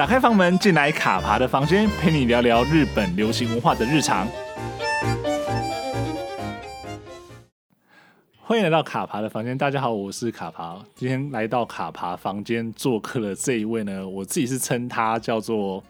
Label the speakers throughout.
Speaker 1: 打开房门，进来卡爬的房间，陪你聊聊日本流行文化的日常。欢迎来到卡爬的房间，大家好，我是卡爬。今天来到卡爬房间做客的这一位呢，我自己是称他叫做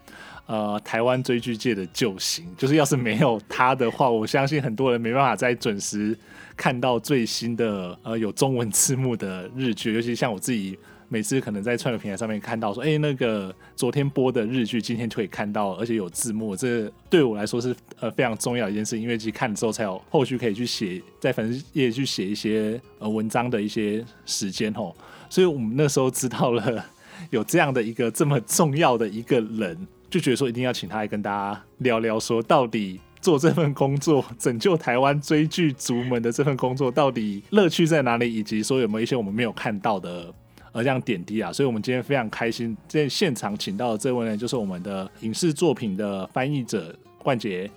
Speaker 1: 呃台湾追剧界的救星，就是要是没有他的话，我相信很多人没办法再准时看到最新的呃有中文字幕的日剧，尤其像我自己。每次可能在串流平台上面看到说，哎、那个昨天播的日剧，今天就可以看到，而且有字幕，这对我来说是呃非常重要的一件事，因为其实看了之后才有后续可以去写，在粉丝页去写一些呃文章的一些时间哦，所以我们那时候知道了有这样的一个这么重要的一个人，就觉得说一定要请他来跟大家聊聊，说到底做这份工作，拯救台湾追剧族们的这份工作，到底乐趣在哪里，以及说有没有一些我们没有看到的。而这样点滴啊，所以我们今天非常开心，在现场请到的这位呢，就是我们的影视作品的翻译者冠杰。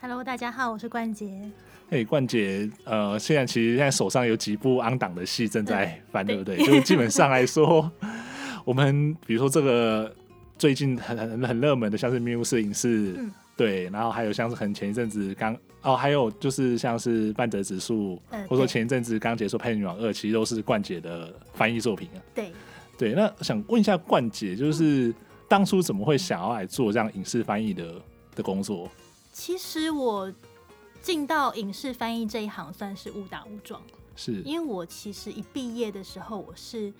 Speaker 2: Hello，大家好，我是冠杰。
Speaker 1: 嘿，冠杰，呃，现在其实现在手上有几部 on 档的戏正在翻，对，不对？就是基本上来说，我们比如说这个最近很很很热门的，像是《密室影视》嗯。对，然后还有像是很前一阵子刚哦，还有就是像是半泽直树，呃、或者说前一阵子刚结束《配女王二》，其实都是冠姐的翻译作品啊。
Speaker 2: 对
Speaker 1: 对，那想问一下冠姐，就是当初怎么会想要来做这样影视翻译的的工作？
Speaker 2: 其实我进到影视翻译这一行算是误打误撞，
Speaker 1: 是
Speaker 2: 因为我其实一毕业的时候，我是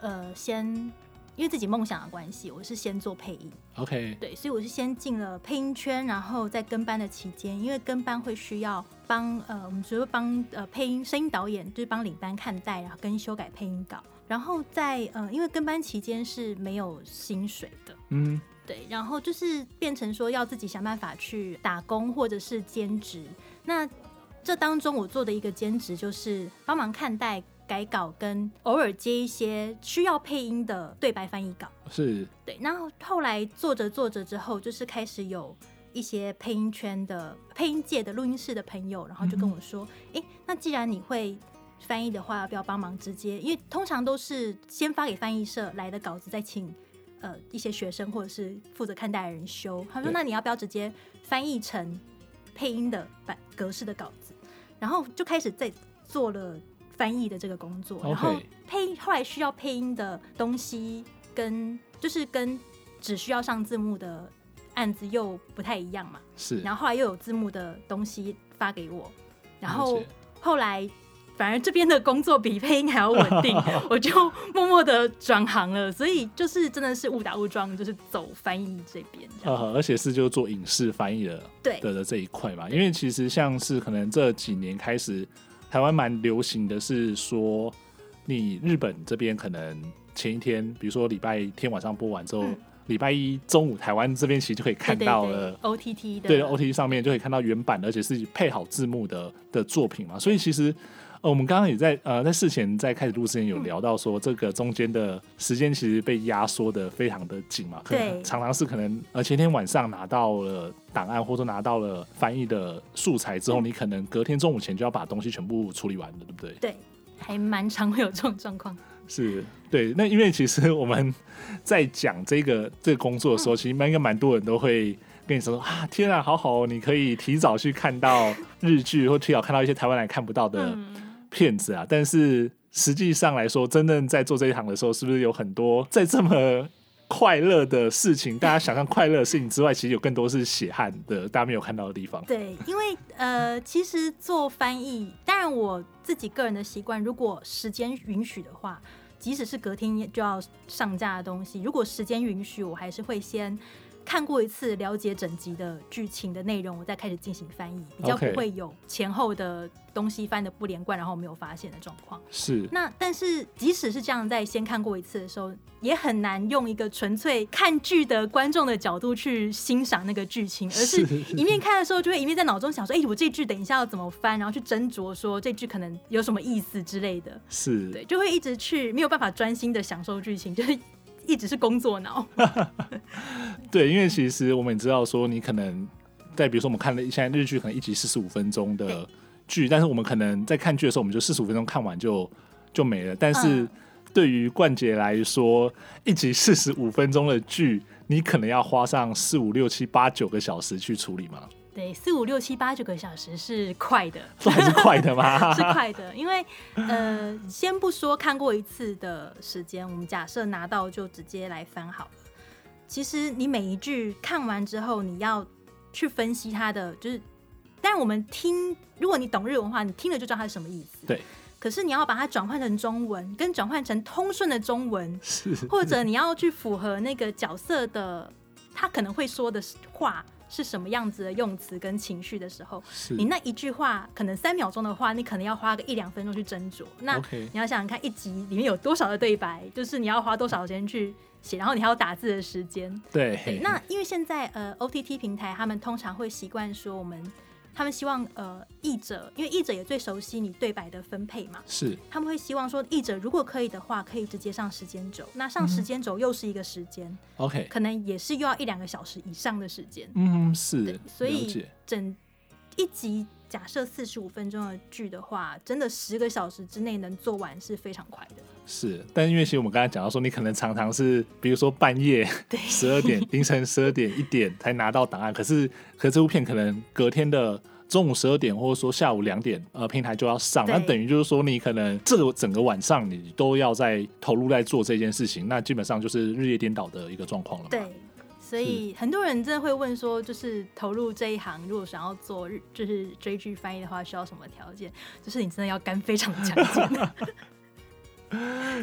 Speaker 2: 呃先。因为自己梦想的关系，我是先做配音。
Speaker 1: OK，
Speaker 2: 对，所以我是先进了配音圈，然后在跟班的期间，因为跟班会需要帮呃，我们只会帮呃配音声音导演，就是帮领班看待，然后跟修改配音稿。然后在呃，因为跟班期间是没有薪水的，嗯，对，然后就是变成说要自己想办法去打工或者是兼职。那这当中我做的一个兼职就是帮忙看待。改稿跟偶尔接一些需要配音的对白翻译稿，
Speaker 1: 是
Speaker 2: 对。那后后来做着做着之后，就是开始有一些配音圈的配音界的录音室的朋友，然后就跟我说：“哎、嗯欸，那既然你会翻译的话，要不要帮忙直接？因为通常都是先发给翻译社来的稿子，再请呃一些学生或者是负责看待的人修。”他说：“那你要不要直接翻译成配音的版格式的稿子？”然后就开始在做了。翻译的这个工作，然后配后来需要配音的东西跟就是跟只需要上字幕的案子又不太一样嘛，
Speaker 1: 是。
Speaker 2: 然后后来又有字幕的东西发给我，然后后来反而这边的工作比配音还要稳定，我就默默的转行了。所以就是真的是误打误撞，就是走翻译这边，
Speaker 1: 呃，而且是就做影视翻译的对的的这一块嘛，因为其实像是可能这几年开始。台湾蛮流行的是说，你日本这边可能前一天，比如说礼拜天晚上播完之后，礼、嗯、拜一中午台湾这边其实就可以看到了
Speaker 2: OTT 的，
Speaker 1: 对 OTT 上面就可以看到原版的，而且是配好字幕的的作品嘛。所以其实呃，我们刚刚也在呃在事前在开始录之前有聊到说，这个中间的时间其实被压缩的非常的紧嘛，可能常常是可能呃前天晚上拿到了。档案或者拿到了翻译的素材之后，嗯，你可能隔天中午前就要把东西全部处理完的，对不对？
Speaker 2: 对，还蛮常会有这种状况。
Speaker 1: 是，对。那因为其实我们在讲这个这个工作的时候，嗯，其实应该蛮多人都会跟你说啊，天啊，好好，你可以提早去看到日剧，或提早看到一些台湾人看不到的骗子啊。但是实际上来说，真正在做这一行的时候，是不是有很多在这么快乐的事情，大家想象快乐的事情之外，其实有更多是血汗的，大家没有看到的地方。
Speaker 2: 对，因为呃，其实做翻译，当然我自己个人的习惯，如果时间允许的话，即使是隔天就要上架的东西，如果时间允许，我还是会先看过一次，了解整集的剧情的内容，我再开始进行翻译，比较不会有前后的东西翻的不连贯，然后没有发现的状况。
Speaker 1: 是。那
Speaker 2: 但是即使是这样，在先看过一次的时候，也很难用一个纯粹看剧的观众的角度去欣赏那个剧情，而是一面看的时候，就会一面在脑中想说：“哎、欸，我这句等一下要怎么翻？”然后去斟酌说这句可能有什么意思之类的。
Speaker 1: 是。
Speaker 2: 对，就会一直去没有办法专心的享受剧情，就是。一直是工作脑，
Speaker 1: 对，因为其实我们也知道说，你可能在比如说我们看了现在日剧，可能一集四十五分钟的剧，但是我们可能在看剧的时候，我们就四十五分钟看完就就没了。但是对于冠杰来说，一集四十五分钟的剧，你可能要花上四五六七八九个小时去处理吗？
Speaker 2: 对，四五六七八九个小时是快的，
Speaker 1: 还是快的吗？
Speaker 2: 是快的，因为呃，先不说看过一次的时间，我们假设拿到就直接来翻好了。其实你每一句看完之后，你要去分析它的，就是，但我们听，如果你懂日文的话，你听了就知道它是什么意思。
Speaker 1: 对。
Speaker 2: 可是你要把它转换成中文，跟转换成通顺的中文，
Speaker 1: 是，
Speaker 2: 或者你要去符合那个角色的他可能会说的话。是什么样子的用词跟情绪的时候，你那一句话可能三秒钟的话，你可能要花个一两分钟去斟酌。那你要想想看，一集里面有多少的对白，就是你要花多少时间去写，然后你还有打字的时间。
Speaker 1: 对，
Speaker 2: 对。那因为现在呃，OTT 平台他们通常会习惯说我们。他们希望呃，译者，因为译者也最熟悉你对白的分配嘛，
Speaker 1: 是他
Speaker 2: 们会希望说，译者如果可以的话，可以直接上时间轴。那上时间轴又是一个时间
Speaker 1: ，OK，
Speaker 2: 可能也是又要一两个小时以上的时间。
Speaker 1: 嗯，是，
Speaker 2: 所以整一集假设四十五分钟的剧的话，真的十个小时之内能做完是非常快的。
Speaker 1: 是，但因为其实我们刚才讲到说，你可能常常是，比如说半夜 十二点、凌晨十二点、一点才拿到档案，可是，可是这部片可能隔天的中午十二点，或者说下午两点，呃，平台就要上，那等于就是说，你可能这个整个晚上你都要在投入在做这件事情，那基本上就是日夜颠倒的一个状况了。
Speaker 2: 对，所以很多人真的会问说，就是投入这一行，如果想要做日，就是追剧翻译的话，需要什么条件？就是你真的要干非常强劲。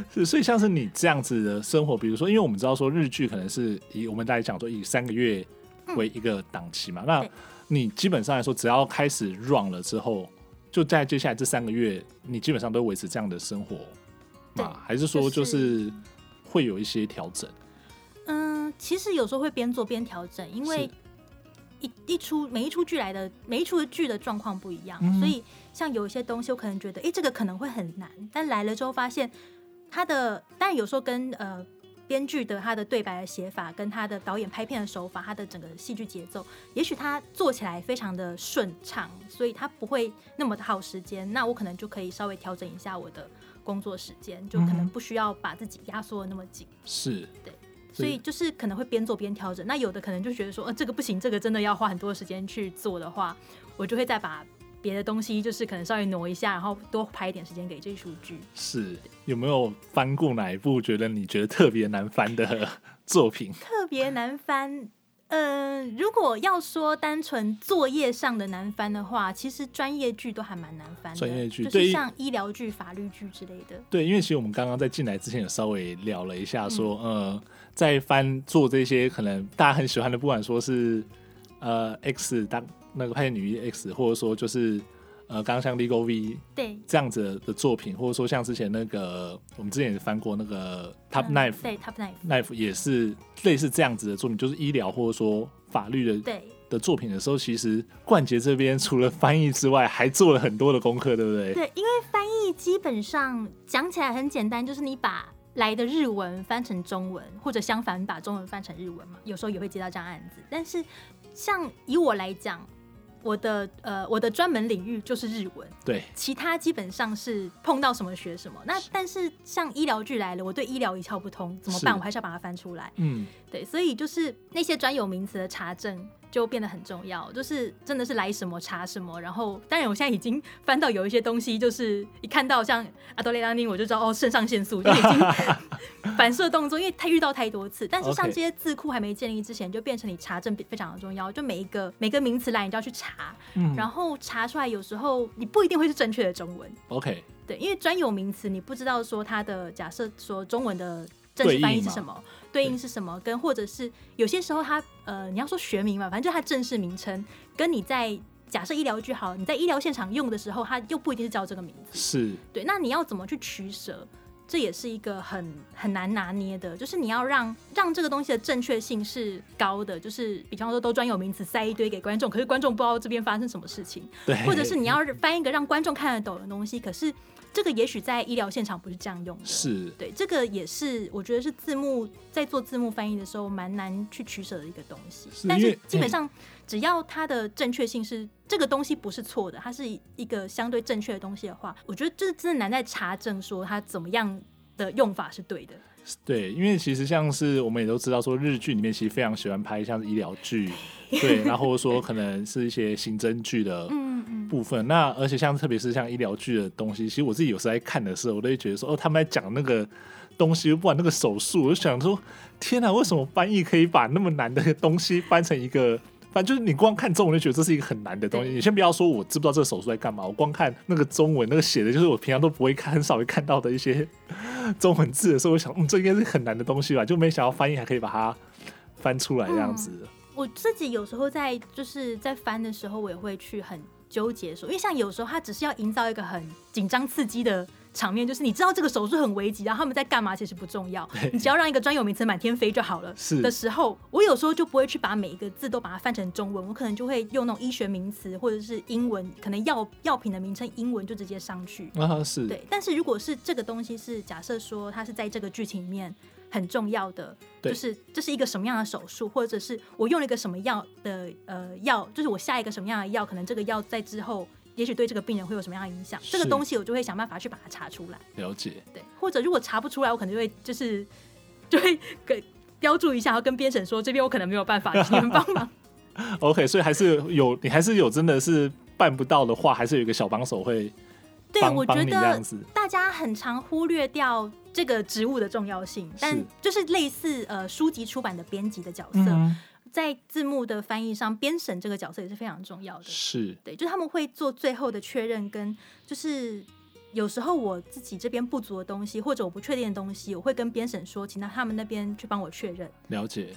Speaker 1: 是，所以像是你这样子的生活，比如说，因为我们知道说日剧可能是以我们大家讲说以三个月为一个档期嘛，嗯、那你基本上来说，只要开始 run 了之后，就在接下来这三个月，你基本上都维持这样的生活嘛？还是说就是会有一些调整？
Speaker 2: 嗯，其实有时候会边做边调整，因为一一出每一出剧来的每一出的剧的状况不一样，嗯、所以。像有一些东西，我可能觉得，哎、欸，这个可能会很难，但来了之后发现，他的，但有时候跟呃编剧的他的对白的写法，跟他的导演拍片的手法，他的整个戏剧节奏，也许他做起来非常的顺畅，所以他不会那么的耗时间。那我可能就可以稍微调整一下我的工作时间，就可能不需要把自己压缩的那么紧。
Speaker 1: 是，
Speaker 2: 对，所以就是可能会边做边调整。那有的可能就觉得说，呃，这个不行，这个真的要花很多时间去做的话，我就会再把。别的东西就是可能稍微挪一下，然后多排一点时间给这出剧。
Speaker 1: 是，有没有翻过哪一部觉得你觉得特别难翻的作品？
Speaker 2: 特别难翻，嗯、呃，如果要说单纯作业上的难翻的话，其实专业剧都还蛮难翻的。
Speaker 1: 专业剧
Speaker 2: 就是像医疗剧、法律剧之类的。
Speaker 1: 对，因为其实我们刚刚在进来之前有稍微聊了一下，说，嗯、呃，在翻做这些可能大家很喜欢的，不管说是呃 X 当。那个派遣女一 X，或者说就是呃，刚刚像 Legal V
Speaker 2: 对
Speaker 1: 这样子的作品，或者说像之前那个我们之前也翻过那个 Top Knife，、嗯、
Speaker 2: 对 Top Knife
Speaker 1: Knife 也是类似这样子的作品，就是医疗或者说法律的
Speaker 2: 对
Speaker 1: 的作品的时候，其实冠杰这边除了翻译之外，还做了很多的功课，对不对？
Speaker 2: 对，因为翻译基本上讲起来很简单，就是你把来的日文翻成中文，或者相反把中文翻成日文嘛，有时候也会接到这样案子。但是像以我来讲。我的呃，我的专门领域就是日文，
Speaker 1: 对，
Speaker 2: 其他基本上是碰到什么学什么。那但是像医疗剧来了，我对医疗一窍不通，怎么办？我还是要把它翻出来。嗯，对，所以就是那些专有名词的查证。就变得很重要，就是真的是来什么查什么，然后当然我现在已经翻到有一些东西，就是一看到像阿多雷拉尼，我就知道哦，肾上腺素就已经 反射动作，因为他遇到太多次。但是像这些字库还没建立之前，就变成你查证非常的重要，就每一个每个名词来你就要去查，嗯，然后查出来有时候你不一定会是正确的中文。
Speaker 1: OK，
Speaker 2: 对，因为专有名词你不知道说它的假设说中文的。正式翻译是什么？对应是什么？跟或者是有些时候它呃，你要说学名嘛，反正就它正式名称，跟你在假设医疗剧好，你在医疗现场用的时候，它又不一定是叫这个名字。
Speaker 1: 是
Speaker 2: 对，那你要怎么去取舍？这也是一个很很难拿捏的，就是你要让让这个东西的正确性是高的，就是比方说都专有名词塞一堆给观众，可是观众不知道这边发生什么事情。
Speaker 1: 对，
Speaker 2: 或者是你要翻一个让观众看得懂的东西，可是。这个也许在医疗现场不是这样用的，
Speaker 1: 是
Speaker 2: 对，这个也是我觉得是字幕在做字幕翻译的时候蛮难去取舍的一个东西。是但是基本上只要它的正确性是这个东西不是错的，它是一个相对正确的东西的话，我觉得这真的难在查证说它怎么样的用法是对的。
Speaker 1: 对，因为其实像是我们也都知道，说日剧里面其实非常喜欢拍像是医疗剧，对，然后或者说可能是一些刑侦剧的部分。那而且像特别是像医疗剧的东西，其实我自己有时候在看的时候，我都会觉得说，哦，他们在讲那个东西，不管那个手术，我就想说，天哪，为什么翻译可以把那么难的东西翻成一个？反正就是你光看中文就觉得这是一个很难的东西。你先不要说我知不知道这个手术在干嘛，我光看那个中文那个写的，就是我平常都不会看、很少会看到的一些中文字的时候，我想，嗯，这应该是很难的东西吧？就没想到翻译还可以把它翻出来这样子。
Speaker 2: 嗯，我自己有时候在就是在翻的时候，我也会去很纠结说，因为像有时候它只是要营造一个很紧张刺激的。场面就是你知道这个手术很危急，然后他们在干嘛其实不重要，你只要让一个专有名词满天飞就好了。是的时候，我有时候就不会去把每一个字都把它翻成中文，我可能就会用那种医学名词或者是英文，可能药药品的名称英文就直接上去。
Speaker 1: 啊，是。
Speaker 2: 对，但是如果是这个东西是假设说它是在这个剧情里面很重要的，就是这是一个什么样的手术，或者是我用了一个什么药的呃药，就是我下一个什么样的药，可能这个药在之后。也许对这个病人会有什么样的影响？这个东西我就会想办法去把它查出来。
Speaker 1: 了解。
Speaker 2: 对，或者如果查不出来，我可能就会就是就会给标注一下，然后跟编审说这边我可能没有办法，请你们帮忙。
Speaker 1: OK，所以还是有你还是有真的是办不到的话，还是有一个小帮手会帮。
Speaker 2: 对，我觉得大家很常忽略掉这个职务的重要性，但就是类似呃书籍出版的编辑的角色。嗯在字幕的翻译上，编审这个角色也是非常重要的。
Speaker 1: 是
Speaker 2: 对，就是他们会做最后的确认，跟就是有时候我自己这边不足的东西，或者我不确定的东西，我会跟编审说，请到他们那边去帮我确认。
Speaker 1: 了解，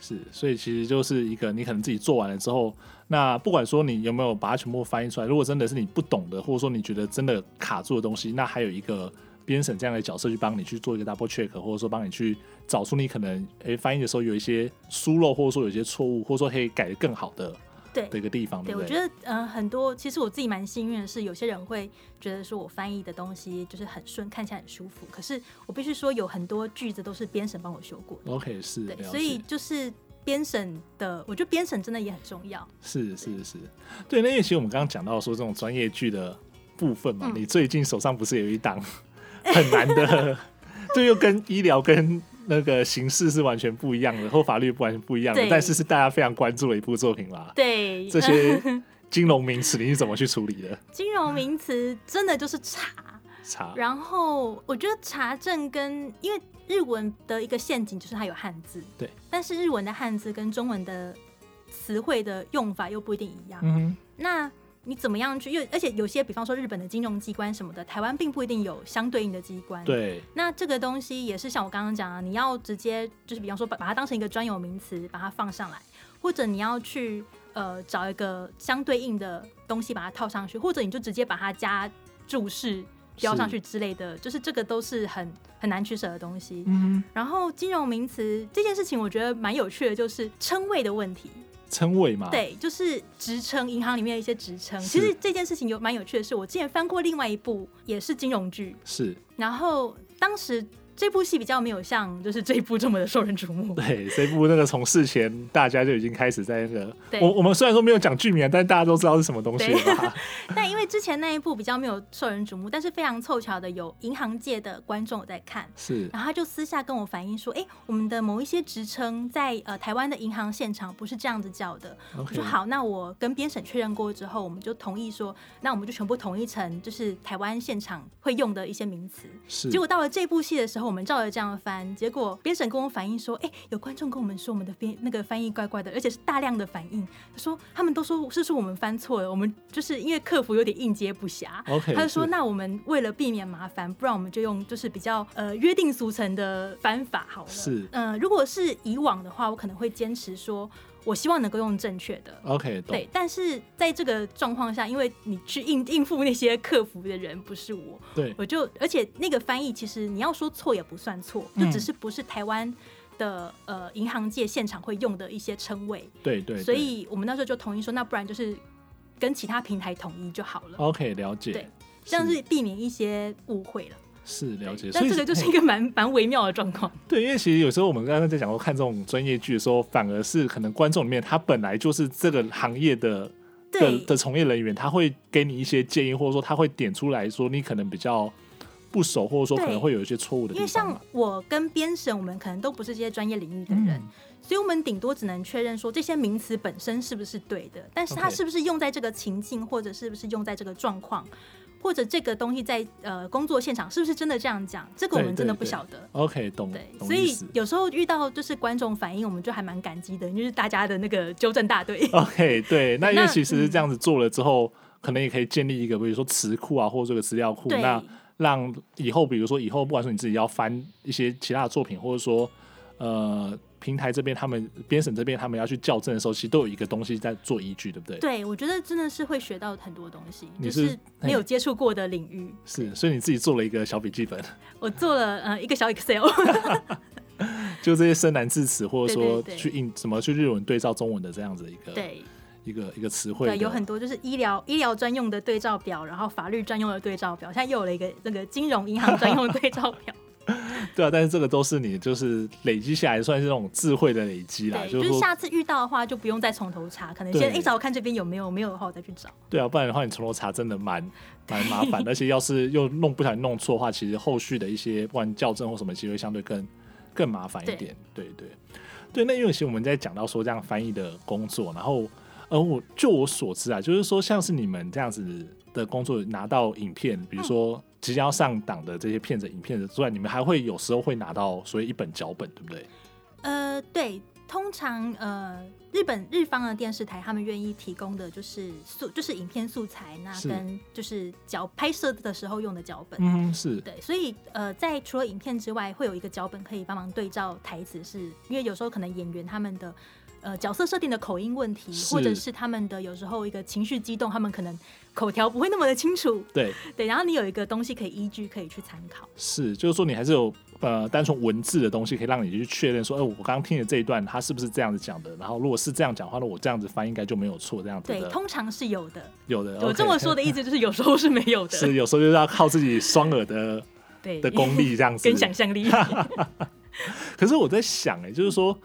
Speaker 1: 是，所以其实就是一个你可能自己做完了之后，那不管说你有没有把它全部翻译出来，如果真的是你不懂的，或者说你觉得真的卡住的东西，那还有一个。编审这样的角色去帮你去做一个 double check，或者说帮你去找出你可能诶、欸、翻译的时候有一些疏漏，或者说有一些错误，或者说可以改的更好的对的一个地方。
Speaker 2: 对，我觉得嗯、呃、很多其实我自己蛮幸运的是，有些人会觉得说我翻译的东西就是很顺，看起来很舒服。可是我必须说有很多句子都是编审帮我修过的。
Speaker 1: OK，是，
Speaker 2: 对，所以就是编审的，我觉得编审真的也很重要。
Speaker 1: 是是是，对。那因为其实我们刚刚讲到说这种专业剧的部分嘛，嗯、你最近手上不是有一档？很难的，这又跟医疗跟那个形式是完全不一样的，或法律不完全不一样的，但是是大家非常关注的一部作品啦。
Speaker 2: 对，
Speaker 1: 这些 金融名词你是怎么去处理的？
Speaker 2: 金融名词真的就是查
Speaker 1: 查，
Speaker 2: 然后我觉得查证跟因为日文的一个陷阱就是它有汉字，
Speaker 1: 对，
Speaker 2: 但是日文的汉字跟中文的词汇的用法又不一定一样。嗯，那。你怎么样去？因为而且有些，比方说日本的金融机关什么的，台湾并不一定有相对应的机关。
Speaker 1: 对。那
Speaker 2: 这个东西也是像我刚刚讲啊，你要直接就是比方说把把它当成一个专有名词，把它放上来，或者你要去呃找一个相对应的东西把它套上去，或者你就直接把它加注释标上去之类的，就是这个都是很很难取舍的东西。嗯。然后金融名词这件事情，我觉得蛮有趣的，就是称谓的问题。
Speaker 1: 称谓嘛，
Speaker 2: 对，就是职称，银行里面的一些职称。其实这件事情有蛮有趣的是，我之前翻过另外一部也是金融剧，
Speaker 1: 是，
Speaker 2: 然后当时。这部戏比较没有像就是这一部这么的受人瞩目。
Speaker 1: 对，这部那个从事前大家就已经开始在那个，我我们虽然说没有讲剧名，但是大家都知道是什么东西了吧？
Speaker 2: 但因为之前那一部比较没有受人瞩目，但是非常凑巧的有银行界的观众在看，
Speaker 1: 是，
Speaker 2: 然后他就私下跟我反映说，哎，我们的某一些职称在呃台湾的银行现场不是这样子叫的。我说好，那我跟编审确认过之后，我们就同意说，那我们就全部统一成就是台湾现场会用的一些名词。
Speaker 1: 是，
Speaker 2: 结果到了这部戏的时候，我们照着这样翻，结果编审跟我反映说，哎、欸，有观众跟我们说我们的编那个翻译怪怪的，而且是大量的反应。他说他们都说是说我们翻错了，我们就是因为客服有点应接不暇。Okay, 他就说那我们为了避免麻烦，不然我们就用就是比较呃约定俗成的翻法好了。
Speaker 1: 是，
Speaker 2: 嗯、呃，如果是以往的话，我可能会坚持说。我希望能够用正确的
Speaker 1: ，OK，
Speaker 2: 对，但是在这个状况下，因为你去应应付那些客服的人不是我，
Speaker 1: 对，
Speaker 2: 我就而且那个翻译其实你要说错也不算错，就只是不是台湾的呃银行界现场会用的一些称谓，
Speaker 1: 对，对对，
Speaker 2: 所以我们那时候就同意说，那不然就是跟其他平台统一就好了
Speaker 1: ，OK，了解，
Speaker 2: 对，这样是。避免一些误会了。
Speaker 1: 是了解，
Speaker 2: 但这个就是一个蛮蛮微妙的状况。
Speaker 1: 对，因为其实有时候我们刚刚在讲说看这种专业剧的时候，反而是可能观众里面他本来就是这个行业的的的从业人员，他会给你一些建议，或者说他会点出来说你可能比较不熟，或者说可能会有一些错误的地方。
Speaker 2: 因为像我跟编审，我们可能都不是这些专业领域的人，嗯、所以我们顶多只能确认说这些名词本身是不是对的，但是它是不是用在这个情境，或者是不是用在这个状况。或者这个东西在呃工作现场是不是真的这样讲？这个我们真的不晓得。
Speaker 1: OK，懂。
Speaker 2: 对，所以有时候遇到就是观众反应，我们就还蛮感激的，就是大家的那个纠正大队。
Speaker 1: OK，对，那因为其实这样子做了之后，嗯、可能也可以建立一个比如说词库啊，或者这个资料库，那让以后比如说以后不管说你自己要翻一些其他的作品，或者说呃。平台这边，他们编审这边，他们要去校正的时候，其实都有一个东西在做依据，对不对？
Speaker 2: 对，我觉得真的是会学到很多东西，你是，就是没有接触过的领域。
Speaker 1: 是，所以你自己做了一个小笔记本。
Speaker 2: 我做了呃一个小 Excel，
Speaker 1: 就这些生难字词，或者说去印怎么去日文对照中文的这样子一个对一个一个词汇。
Speaker 2: 对，有很多就是医疗医疗专用的对照表，然后法律专用的对照表，现在又有了一个那个金融银行专用对照表。
Speaker 1: 对啊，但是这个都是你就是累积下来，算是那种智慧的累积啦。
Speaker 2: 对，就是下次遇到的话，就不用再从头查，可能先一找看这边有没有，没有的话我再去找。
Speaker 1: 对啊，不然的话你从头查真的蛮 蛮麻烦，而且要是又弄不小心弄错的话，其实后续的一些不管校正或什么，其实会相对更更麻烦一点。对对对，对，那因为其实我们在讲到说这样翻译的工作，然后呃，我就我所知啊，就是说像是你们这样子的工作拿到影片，比如说。嗯即将要上档的这些片子、影片的之外，你们还会有时候会拿到所谓一本脚本，对不对？
Speaker 2: 呃，对，通常呃，日本日方的电视台他们愿意提供的就是素，就是影片素材，那跟就是脚拍摄的时候用的脚本，
Speaker 1: 嗯，是
Speaker 2: 对，所以呃，在除了影片之外，会有一个脚本可以帮忙对照台词，是因为有时候可能演员他们的。呃，角色设定的口音问题，或者是他们的有时候一个情绪激动，他们可能口条不会那么的清楚。
Speaker 1: 对
Speaker 2: 对，然后你有一个东西可以依据，可以去参考。
Speaker 1: 是，就是说你还是有呃单纯文字的东西，可以让你去确认说，哎、呃，我刚刚听的这一段，他是不是这样子讲的？然后如果是这样讲的话，那我这样子翻应该就没有错，这样子。
Speaker 2: 对，通常是有的。
Speaker 1: 有的，
Speaker 2: 我这么说的意思就是有时候是没有的。
Speaker 1: 是，有时候就是要靠自己双耳的
Speaker 2: 对
Speaker 1: 的功力这样子，
Speaker 2: 跟想象力。
Speaker 1: 可是我在想、欸，哎，就是说。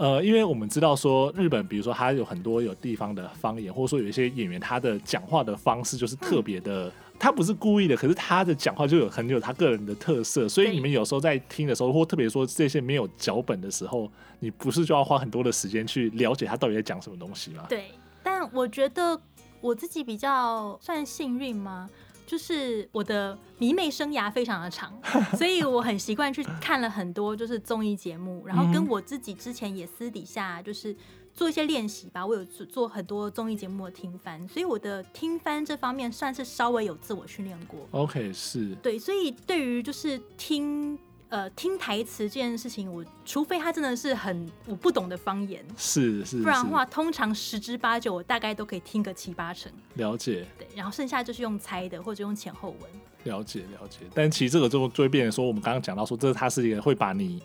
Speaker 1: 呃，因为我们知道说日本，比如说他有很多有地方的方言，或者说有一些演员他的讲话的方式就是特别的，嗯、他不是故意的，可是他的讲话就有很有他个人的特色，所以你们有时候在听的时候，或特别说这些没有脚本的时候，你不是就要花很多的时间去了解他到底在讲什么东西吗？
Speaker 2: 对，但我觉得我自己比较算幸运吗？就是我的迷妹生涯非常的长，所以我很习惯去看了很多就是综艺节目，然后跟我自己之前也私底下就是做一些练习吧。我有做很多综艺节目的听翻，所以我的听翻这方面算是稍微有自我训练过。
Speaker 1: OK，是
Speaker 2: 对，所以对于就是听。呃，听台词这件事情，我除非他真的是很我不懂的方言，
Speaker 1: 是是，
Speaker 2: 不然的话，通常十之八九我大概都可以听个七八成。
Speaker 1: 了解。
Speaker 2: 对，然后剩下就是用猜的或者用前后文。
Speaker 1: 了解了解，但其实这个就就会变成说，我们刚刚讲到说，这它是一个会把你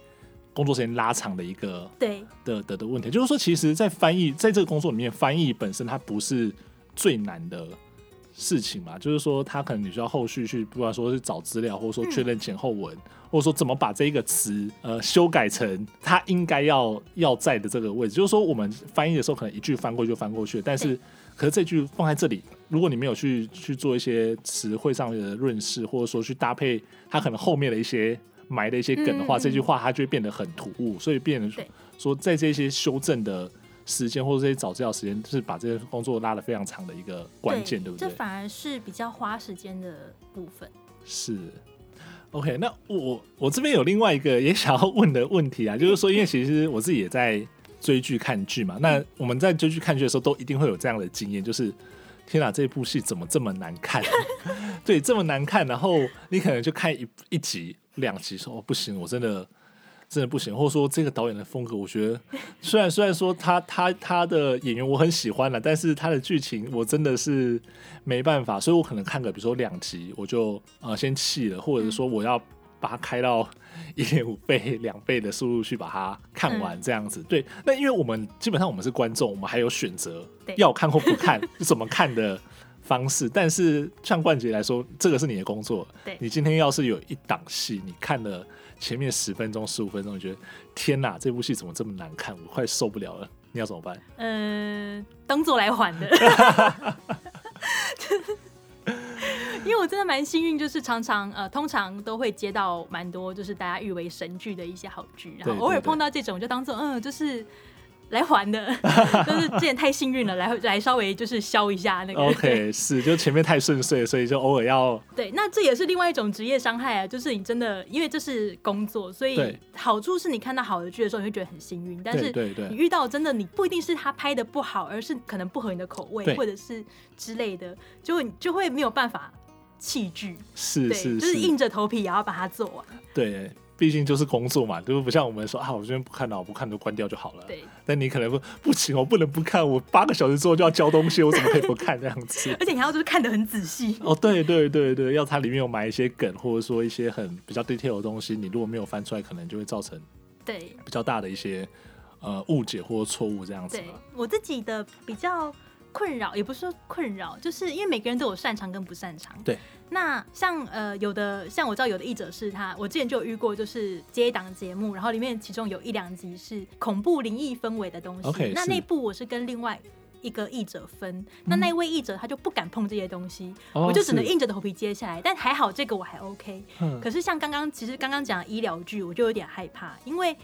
Speaker 1: 工作时间拉长的一个对的的的问题，就是说，其实，在翻译在这个工作里面，翻译本身它不是最难的。事情嘛，就是说他可能你需要后续去，不管说是找资料，或者说确认前后文，嗯、或者说怎么把这一个词呃修改成他应该要要在的这个位置。就是说我们翻译的时候，可能一句翻过去就翻过去，但是可是这句放在这里，如果你没有去去做一些词汇上的润饰，或者说去搭配他可能后面的一些埋的一些梗的话，嗯、这句话它就会变得很突兀，所以变得说在这些修正的。时间或者这些找资料时间，是把这些工作拉得非常长的一个关键，对不对？
Speaker 2: 这反而是比较花时间的部分。
Speaker 1: 是，OK。那我我这边有另外一个也想要问的问题啊，就是说，因为其实我自己也在追剧看剧嘛。那我们在追剧看剧的时候，都一定会有这样的经验，就是天哪，这部戏怎么这么难看？对，这么难看。然后你可能就看一一集、两集，说哦不行，我真的。真的不行，或者说这个导演的风格，我觉得虽然虽然说他他他的演员我很喜欢了，但是他的剧情我真的是没办法，所以我可能看个比如说两集我就呃先弃了，或者说我要把它开到一点五倍、两倍的速度去把它看完这样子。对，那因为我们基本上我们是观众，我们还有选择要看或不看，怎么看的方式。但是像冠杰来说，这个是你的工作，对你今天要是有一档戏你看了。前面十分钟、十五分钟，你觉得天哪，这部戏怎么这么难看？我快受不了了。你要怎么办？
Speaker 2: 嗯、呃，当做来还的。因为我真的蛮幸运，就是常常呃，通常都会接到蛮多就是大家誉为神剧的一些好剧，然后偶尔碰到这种，就当做嗯，就是。来还的，就是之前太幸运了，来来稍微就是消一下那个。
Speaker 1: OK，是就前面太顺遂，所以就偶尔要。
Speaker 2: 对，那这也是另外一种职业伤害啊，就是你真的因为这是工作，所以好处是你看到好的剧的时候，你会觉得很幸运。但是你遇到真的，你不一定是他拍的不好，而是可能不合你的口味，或者是之类的，就会就会没有办法弃剧。
Speaker 1: 是是是，
Speaker 2: 就是硬着头皮也要把它做完。
Speaker 1: 对。毕竟就是工作嘛，就是不像我们说啊，我今天不看了，我不看都关掉就好了。
Speaker 2: 对。
Speaker 1: 但你可能不不行，我不能不看，我八个小时之后就要交东西，我怎么可以不看这样子？
Speaker 2: 而且你还要就是看得很仔细。
Speaker 1: 哦，对对对对，要它里面有埋一些梗，或者说一些很比较 detail 的东西，你如果没有翻出来，可能就会造成对比较大的一些呃误解或者错误这样子。
Speaker 2: 对，我自己的比较困扰，也不是说困扰，就是因为每个人都有擅长跟不擅长。
Speaker 1: 对。
Speaker 2: 那像呃有的像我知道有的译者是他，我之前就有遇过，就是接一档节目，然后里面其中有一两集是恐怖灵异氛围的东西。Okay, 那那部我是跟另外一个译者分，嗯、那那位译者他就不敢碰这些东西，哦、我就只能硬着头皮接下来。但还好这个我还 OK。嗯、可是像刚刚其实刚刚讲医疗剧，我就有点害怕，因为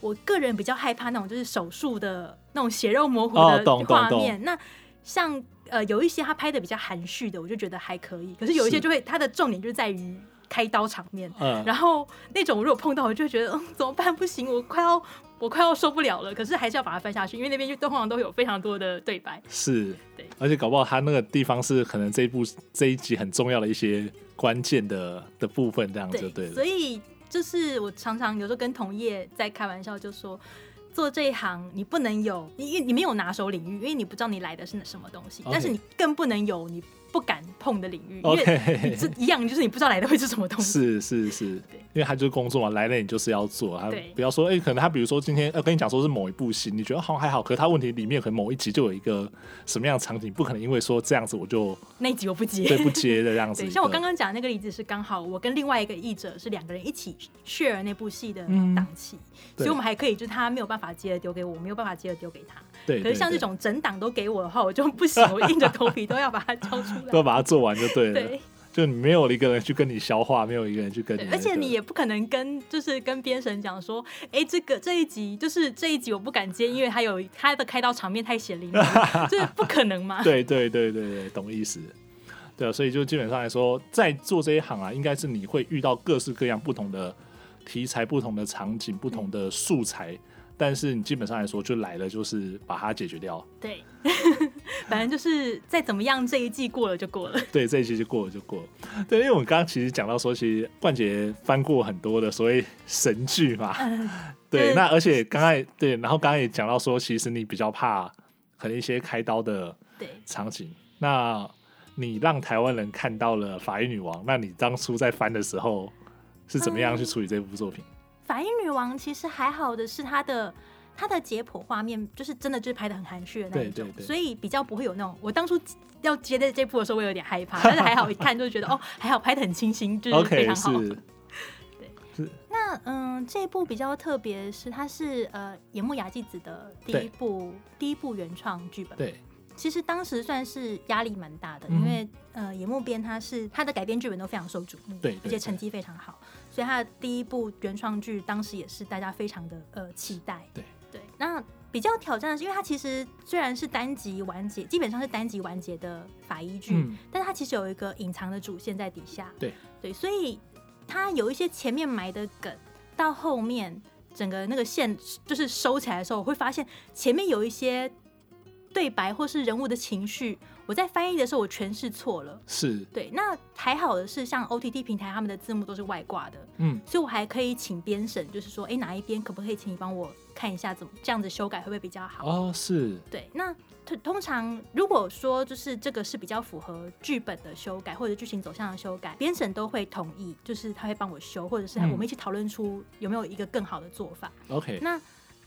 Speaker 2: 我个人比较害怕那种就是手术的那种血肉模糊的画面。哦、那像。呃，有一些他拍的比较含蓄的，我就觉得还可以。可是有一些就会，他的重点就在于开刀场面。嗯。然后那种如果碰到，我就会觉得，嗯，怎么办？不行，我快要我快要受不了了。可是还是要把它翻下去，因为那边就通常都有非常多的对白。
Speaker 1: 是。对。而且搞不好他那个地方是可能这一部这一集很重要的一些关键的的部分，这样子对。对。
Speaker 2: 所以就是我常常有时候跟同业在开玩笑，就说。做这一行，你不能有你，你没有拿手领域，因为你不知道你来的是什么东西。但是你更不能有你不敢碰的领域.因为这一样，就是你不知道来的会是什么东西。
Speaker 1: 是是是，因为他就是工作嘛，来了你就是要做他。不要说哎、欸，可能他比如说今天要跟你讲说是某一部戏，你觉得好像还好，可是他问题里面可能某一集就有一个什么样的场景，不可能因为说这样子我就那一
Speaker 2: 集我不接，
Speaker 1: 对，不接的这样子。
Speaker 2: 对，像我刚刚讲的那个例子是刚好我跟另外一个译者是两个人一起 share 那部戏的档期，嗯、所以我们还可以，就是他没有办法接的丢给我，我没有办法接的丢给他。对，可是像这种整档都给我的话，我就不行，我硬着头皮都要把它交出来，
Speaker 1: 都要把它做完。就对了，对，就你没有一个人去跟你消化，没有一个人去跟你、那个，
Speaker 2: 而且你也不可能跟就是跟编审讲说，哎、欸，这个这一集就是这一集我不敢接，因为他有他的开刀场面太血淋淋，这不可能嘛？
Speaker 1: 对对对对对，懂意思。对啊，所以就基本上来说，在做这一行啊，应该是你会遇到各式各样不同的题材、不同的场景、不同的素材。嗯但是你基本上来说，就来了，就是把它解决掉。
Speaker 2: 对，反正就是再怎么样，这一季过了就过了。
Speaker 1: 对，这一季就过了就过了。对，因为我们刚刚其实讲到说，其实冠杰翻过很多的所谓神剧嘛。嗯、对，对那而且刚刚对，然后刚刚也讲到说，其实你比较怕可能一些开刀的场景。那你让台湾人看到了《法医女王》，那你当初在翻的时候是怎么样去处理这部作品？嗯
Speaker 2: 法医女王其实还好的是她的她的解剖画面，就是真的就是拍的很含蓄的那一种，所以比较不会有那种。我当初要接的这部的时候，我有点害怕，但是还好，一看就觉得哦，还好拍的很清新，就是非常好。Okay, 对，是那嗯，这部比较特别是它是呃野木雅纪子的第一部第一部原创剧本。对，其实当时算是压力蛮大的，因为、嗯、呃野木编他是他的改编剧本都非常受瞩目，对，而且成绩非常好。所以他的第一部原创剧，当时也是大家非常的呃期待。对对，那比较挑战的是，因为它其实虽然是单集完结，基本上是单集完结的法医剧，嗯、但是它其实有一个隐藏的主线在底下。对对，所以它有一些前面埋的梗，到后面整个那个线就是收起来的时候，我会发现前面有一些对白或是人物的情绪。我在翻译的时候，我诠释错了。是对，那还好的是，像 OTT 平台他们的字幕都是外挂的，嗯，所以我还可以请编审，就是说，哎、欸，哪一边可不可以请你帮我看一下，怎么这样子修改会不会比较好？哦，是对。那通常如果说就是这个是比较符合剧本的修改或者剧情走向的修改，编审都会同意，就是他会帮我修，或者是我们一起讨论出有没有一个更好的做法。OK，、嗯、那。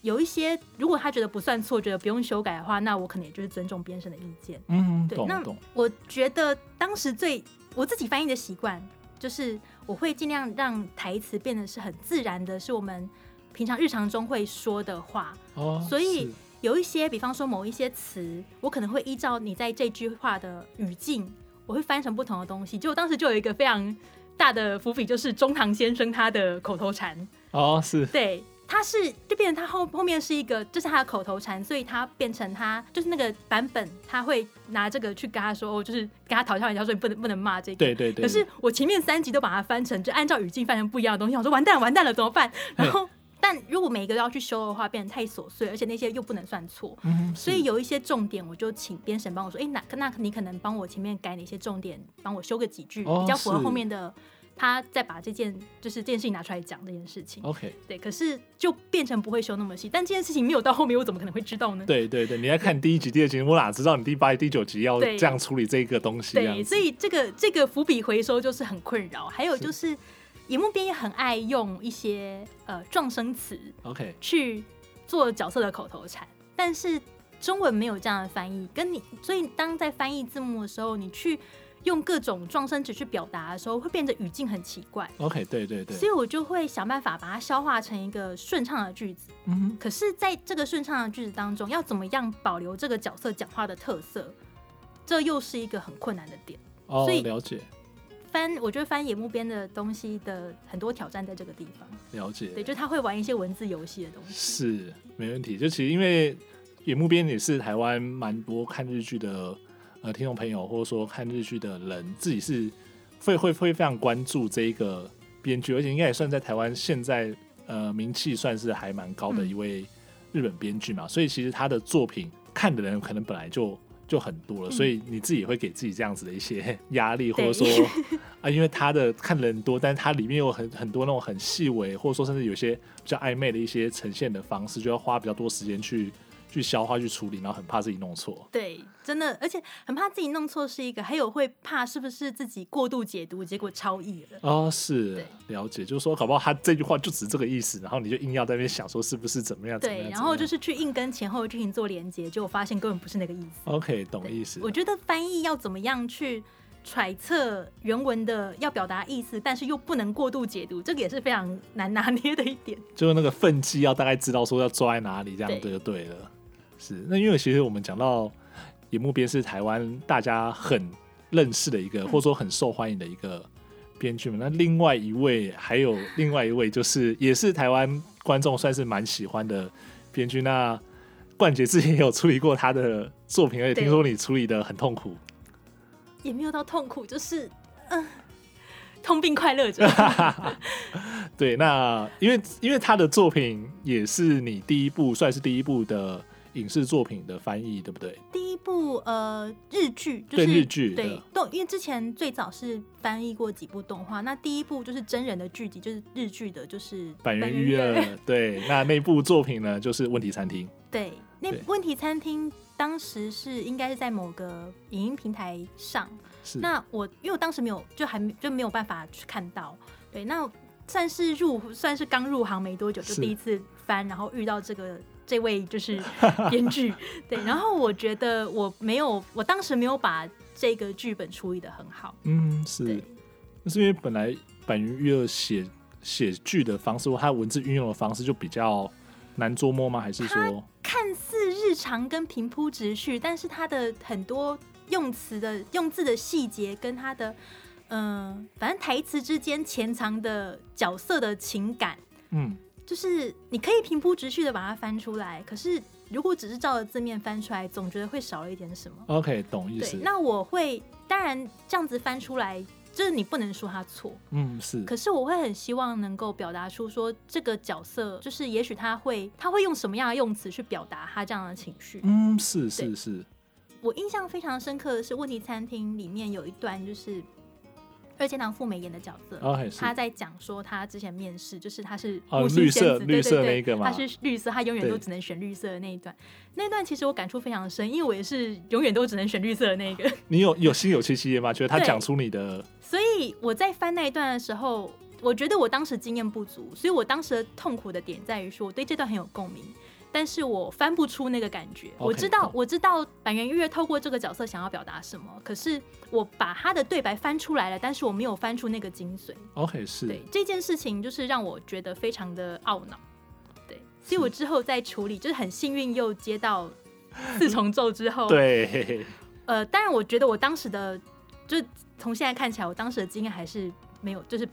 Speaker 2: 有一些，如果他觉得不算错，觉得不用修改的话，那我可能也就是尊重编审的意见。嗯，对。懂那我觉得当时最我自己翻译的习惯，就是我会尽量让台词变得是很自然的，是我们平常日常中会说的话。哦。所以有一些，比方说某一些词，我可能会依照你在这句话的语境，我会翻成不同的东西。就我当时就有一个非常大的伏笔，就是中堂先生他的口头禅。
Speaker 1: 哦，是。
Speaker 2: 对。他是就变成他后后面是一个，这、就是他的口头禅，所以他变成他就是那个版本，他会拿这个去跟他说，哦，就是跟他讨教一下说你不能不能骂这个。
Speaker 1: 对对对。
Speaker 2: 可是我前面三集都把它翻成，就按照语境翻成不一样的东西，我说完蛋完蛋了怎么办？然后，但如果每一个都要去修的话，变得太琐碎，而且那些又不能算错。嗯。所以有一些重点，我就请编审帮我说，哎，那那你可能帮我前面改哪些重点，帮我修个几句，比较符合后面的。他再把这件就是这件事情拿出来讲这件事情
Speaker 1: ，OK，
Speaker 2: 对，可是就变成不会修那么细，但这件事情没有到后面，我怎么可能会知道呢？
Speaker 1: 对对对，你在看第一集、第二集，我哪知道你第八集、第九集要这样处理这个东西？
Speaker 2: 对，所以这个这个伏笔回收就是很困扰。还有就是，野木编也很爱用一些呃撞声词
Speaker 1: ，OK，
Speaker 2: 去做角色的口头禅，但是中文没有这样的翻译，跟你，所以当在翻译字幕的时候，你去。用各种撞声词去表达的时候，会变得语境很奇怪。
Speaker 1: OK，对对对。
Speaker 2: 所以我就会想办法把它消化成一个顺畅的句子。嗯哼。可是，在这个顺畅的句子当中，要怎么样保留这个角色讲话的特色，这又是一个很困难的点。
Speaker 1: 哦，
Speaker 2: 所以
Speaker 1: 了解。
Speaker 2: 翻，我觉得翻野木边的东西的很多挑战在这个地方。
Speaker 1: 了解。
Speaker 2: 对，就他会玩一些文字游戏的东西。
Speaker 1: 是，没问题。就其实因为野木边也是台湾蛮多看日剧的。呃，听众朋友，或者说看日剧的人，自己是会会会非常关注这一个编剧，而且应该也算在台湾现在呃名气算是还蛮高的一位日本编剧嘛，嗯、所以其实他的作品看的人可能本来就就很多了，嗯、所以你自己也会给自己这样子的一些 压力，或者说 啊，因为他的看的人多，但是他里面有很很多那种很细微，或者说甚至有些比较暧昧的一些呈现的方式，就要花比较多时间去。去消化、去处理，然后很怕自己弄错。
Speaker 2: 对，真的，而且很怕自己弄错是一个，还有会怕是不是自己过度解读，结果超译了。
Speaker 1: 哦，是了解，就是说，搞不好他这句话就只是这个意思，然后你就硬要在那边想说是不是怎么样？
Speaker 2: 对，然后就是去硬跟前后剧情做连接，结果发现根本不是那个意思。
Speaker 1: OK，懂意思。
Speaker 2: 我觉得翻译要怎么样去揣测原文的要表达意思，但是又不能过度解读，这个也是非常难拿捏的一点。
Speaker 1: 就是那个分际要大概知道说要抓在哪里，这样对就对了。是，那因为其实我们讲到野木编是台湾大家很认识的一个，或者说很受欢迎的一个编剧嘛。那另外一位还有另外一位，就是也是台湾观众算是蛮喜欢的编剧。那冠杰之前也有处理过他的作品，而且听说你处理的很痛苦，
Speaker 2: 也没有到痛苦，就是嗯，痛并快乐着。
Speaker 1: 对，那因为因为他的作品也是你第一部，算是第一部的。影视作品的翻译对不对？
Speaker 2: 第一部呃日剧就是
Speaker 1: 对日剧
Speaker 2: 对动，因为之前最早是翻译过几部动画，那第一部就是真人的剧集，就是日剧的，就是
Speaker 1: 坂元裕二。对，那那部作品呢，就是《问题餐厅》。
Speaker 2: 对，那《问题餐厅》当时是应该是在某个影音平台上，是那我因为我当时没有，就还没就没有办法去看到。对，那算是入算是刚入行没多久，就第一次翻，然后遇到这个。这位就是 编剧，对，然后我觉得我没有，我当时没有把这个剧本处理的很好。
Speaker 1: 嗯，是，那是因为本来坂元裕二写写剧的方式，或他文字运用的方式就比较难捉摸吗？还是说
Speaker 2: 看似日常跟平铺直叙，但是他的很多用词的用字的细节跟他的嗯、呃，反正台词之间潜藏的角色的情感，嗯。就是你可以平铺直叙的把它翻出来，可是如果只是照着字面翻出来，总觉得会少了一点什么。
Speaker 1: OK，懂意思。
Speaker 2: 那我会当然这样子翻出来，就是你不能说他错，
Speaker 1: 嗯，是。
Speaker 2: 可是我会很希望能够表达出说这个角色，就是也许他会他会用什么样的用词去表达他这样的情绪。
Speaker 1: 嗯，是是是。
Speaker 2: 我印象非常深刻的是《问题餐厅》里面有一段就是。二阶堂富美演的角色，oh, 他在讲说他之前面试，就是他是
Speaker 1: 绿色绿色那个
Speaker 2: 嘛，他是绿色，他永远都只能选绿色的那一段。那一段其实我感触非常深，因为我也是永远都只能选绿色的那个。
Speaker 1: 你有有心有戚戚吗？觉得他讲出你的，
Speaker 2: 所以我在翻那一段的时候，我觉得我当时经验不足，所以我当时的痛苦的点在于说，我对这段很有共鸣。但是我翻不出那个感觉。Okay, 我知道，我知道坂元裕二透过这个角色想要表达什么，可是我把他的对白翻出来了，但是我没有翻出那个精髓。
Speaker 1: OK，是。
Speaker 2: 对这件事情，就是让我觉得非常的懊恼。对，所以我之后在处理，就是很幸运又接到四重奏之后。
Speaker 1: 对。
Speaker 2: 呃，当然，我觉得我当时的就从现在看起来，我当时的经验还是没有，就是。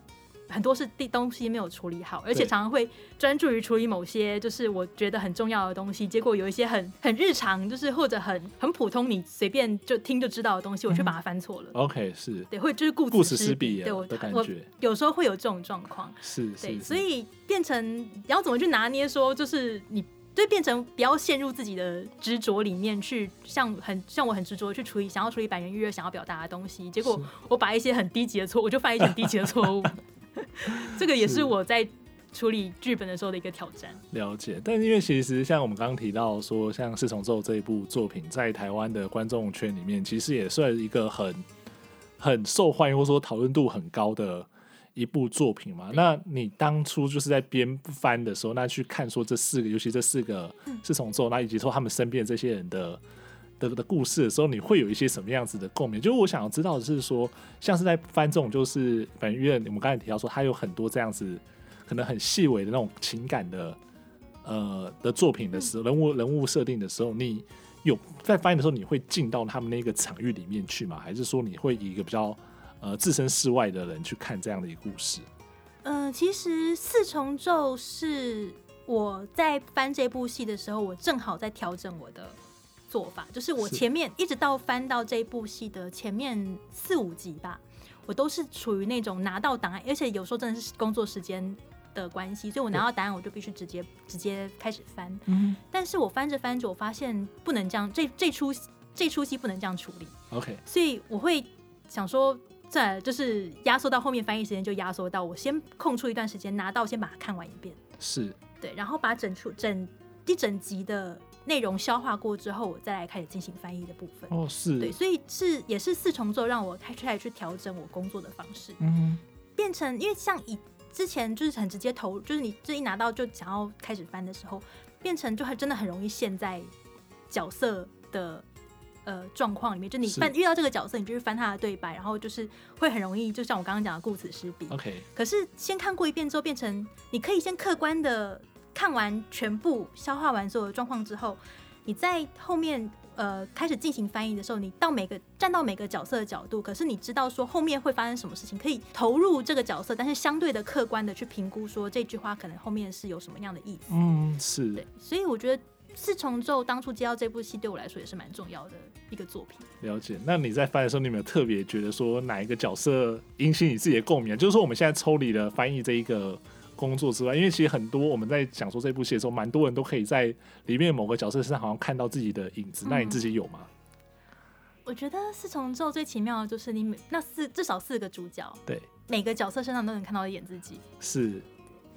Speaker 2: 很多是地东西没有处理好，而且常常会专注于处理某些就是我觉得很重要的东西，结果有一些很很日常，就是或者很很普通，你随便就听就知道的东西，我却把它翻错了。
Speaker 1: OK，是
Speaker 2: 对，会就是顾此失彼，对我的感觉，有时候会有这种状况。
Speaker 1: 是，
Speaker 2: 对，所以变成要怎么去拿捏，说就是你就变成不要陷入自己的执着里面去，像很像我很执着去处理想要处理百元预约想要表达的东西，结果我把一些很低级的错，我就犯一些很低级的错误。这个也是我在处理剧本的时候的一个挑战。
Speaker 1: 了解，但因为其实像我们刚刚提到说，像《四重奏》这一部作品，在台湾的观众圈里面，其实也算一个很很受欢迎，或者说讨论度很高的一部作品嘛。那你当初就是在编翻的时候，那去看说这四个，尤其这四个四重奏，那以及说他们身边的这些人的。的的故事的时候，你会有一些什么样子的共鸣？就是我想要知道的是说，像是在翻这种，就是反正因为我们刚才提到说，他有很多这样子可能很细微的那种情感的呃的作品的时候，人物人物设定的时候，你有在翻译的时候，你会进到他们那个场域里面去吗？还是说你会以一个比较呃置身事外的人去看这样的一个故事？
Speaker 2: 嗯、呃，其实四重奏是我在翻这部戏的时候，我正好在调整我的。做法就是我前面一直到翻到这部戏的前面四五集吧，我都是处于那种拿到档案，而且有时候真的是工作时间的关系，所以我拿到答案我就必须直接直接开始翻。嗯，但是我翻着翻着，我发现不能这样，这这出这出戏不能这样处理。
Speaker 1: OK，
Speaker 2: 所以我会想说，在就是压缩到后面翻译时间就压缩到我先空出一段时间拿到，先把它看完一遍。
Speaker 1: 是，
Speaker 2: 对，然后把整出整一整集的。内容消化过之后，我再来开始进行翻译的部分。
Speaker 1: 哦，是
Speaker 2: 对，所以是也是四重奏让我开始去调整我工作的方式，嗯，变成因为像以之前就是很直接投，就是你这一拿到就想要开始翻的时候，变成就还真的很容易陷在角色的呃状况里面，就你翻遇到这个角色，你就是翻他的对白，然后就是会很容易，就像我刚刚讲的顾此失彼。
Speaker 1: OK，
Speaker 2: 可是先看过一遍之后，变成你可以先客观的。看完全部消化完所有的状况之后，你在后面呃开始进行翻译的时候，你到每个站到每个角色的角度，可是你知道说后面会发生什么事情，可以投入这个角色，但是相对的客观的去评估说这句话可能后面是有什么样的意思。
Speaker 1: 嗯，是。
Speaker 2: 对，所以我觉得四重奏当初接到这部戏对我来说也是蛮重要的一个作品。
Speaker 1: 了解。那你在翻的时候，你有没有特别觉得说哪一个角色引起你自己的共鸣？就是说我们现在抽离了翻译这一个。工作之外，因为其实很多我们在讲说这部戏的时候，蛮多人都可以在里面某个角色身上好像看到自己的影子。嗯、那你自己有吗？
Speaker 2: 我觉得四重奏最奇妙的就是你每那四至少四个主角，对每个角色身上都能看到一点自己，
Speaker 1: 是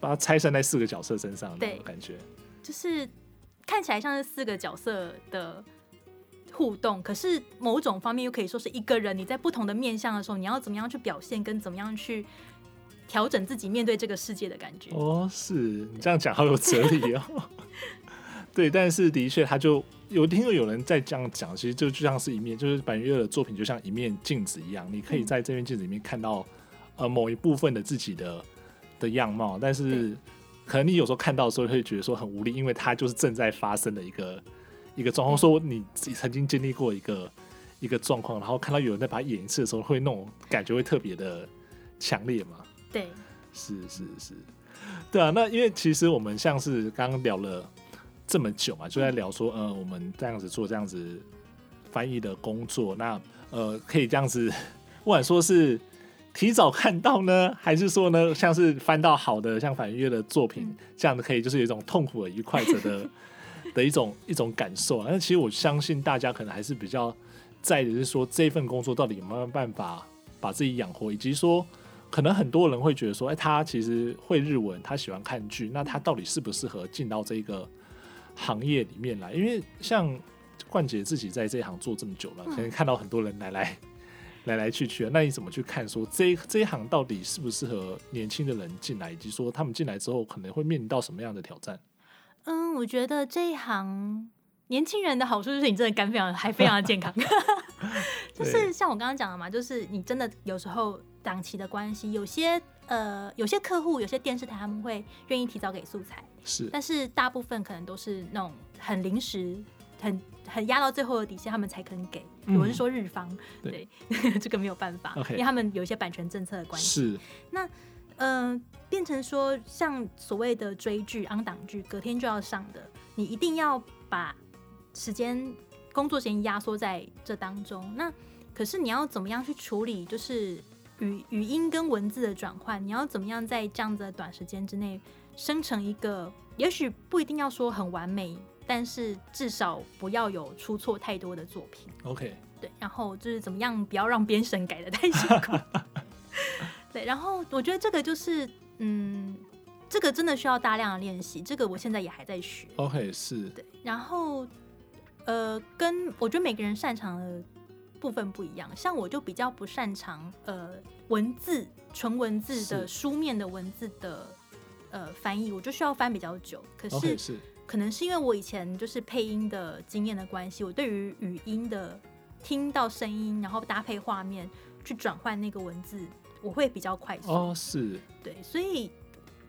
Speaker 1: 把它拆散在四个角色身上的那种感觉，
Speaker 2: 就是看起来像是四个角色的互动，可是某种方面又可以说是一个人。你在不同的面向的时候，你要怎么样去表现，跟怎么样去。调整自己面对这个世界的感觉
Speaker 1: 哦，是你这样讲好有哲理哦。对，但是的确，他就有听到有人在这样讲，其实就就像是一面，就是坂元裕二的作品就像一面镜子一样，你可以在这面镜子里面看到呃某一部分的自己的的样貌，但是可能你有时候看到的时候会觉得说很无力，因为它就是正在发生的一个一个状况，说你自己曾经经历过一个一个状况，然后看到有人在把它演一次的时候，会那种感觉会特别的强烈嘛。
Speaker 2: 对，
Speaker 1: 是是是，对啊。那因为其实我们像是刚刚聊了这么久嘛，就在聊说，呃，我们这样子做这样子翻译的工作，那呃，可以这样子，不管说是提早看到呢，还是说呢，像是翻到好的像坂元裕二的作品，嗯、这样的可以就是有一种痛苦的愉快者的 的一种一种感受啊。那其实我相信大家可能还是比较在意的是说，这份工作到底有没有办法把自己养活，以及说。可能很多人会觉得说，哎、欸，他其实会日文，他喜欢看剧，那他到底适不适合进到这个行业里面来？因为像冠杰自己在这一行做这么久了，可能看到很多人来来 来来去去，那你怎么去看说这这一行到底适不适合年轻的人进来，以及说他们进来之后可能会面临到什么样的挑战？
Speaker 2: 嗯，我觉得这一行年轻人的好处就是你真的肝非常还非常的健康，就是像我刚刚讲的嘛，就是你真的有时候。档期的关系，有些呃，有些客户，有些电视台他们会愿意提早给素材，
Speaker 1: 是，
Speaker 2: 但是大部分可能都是那种很临时、很很压到最后的底线，他们才肯给。
Speaker 1: 嗯、
Speaker 2: 我是说日方，
Speaker 1: 对，
Speaker 2: 对 这个没有办法，Okay. 因为他们有一些版权政策的关系。
Speaker 1: 是，
Speaker 2: 那嗯、呃，变成说像所谓的追剧、on 档剧，隔天就要上的，你一定要把时间工作时间压缩在这当中。那可是你要怎么样去处理？就是语语音跟文字的转换，你要怎么样在这样子的短时间之内生成一个？也许不一定要说很完美，但是至少不要有出错太多的作品。
Speaker 1: OK，
Speaker 2: 对，然后就是怎么样不要让编审改的太辛苦。对，然后我觉得这个就是，嗯，这个真的需要大量的练习。这个我现在也还在学。
Speaker 1: OK，是。
Speaker 2: 对，然后呃，跟我觉得每个人擅长的。部分不一样，像我就比较不擅长呃文字纯文字的书面的文字的呃翻译，我就需要翻比较久。可是，okay, 是可能是因为我以前就是配音的经验的关系，我对于语音的听到声音，然后搭配画面去转换那个文字，我会比较快速。
Speaker 1: 哦，是，
Speaker 2: 对，所以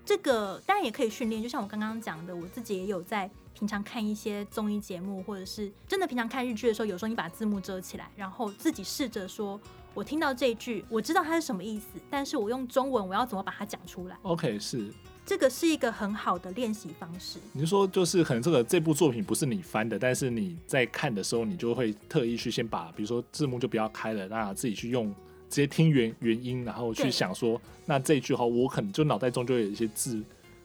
Speaker 2: 这个当然也可以训练，就像我刚刚讲的，我自己也有在。平常看一些综艺节目，或者是真的平常看日剧的时候，有时候你把字幕遮起来，然后自己试着说：“我听到这一句，我知道它是什么意思，但是我用中文我要怎么把它讲出来
Speaker 1: ？”OK，是
Speaker 2: 这个是一个很好的练习方式。
Speaker 1: 你说就是可能这个这部作品不是你翻的，但是你在看的时候，你就会特意去先把，比如说字幕就不要开了，那自己去用直接听原原音，然后去想说，那这一句话我可能就脑袋中就有一些字。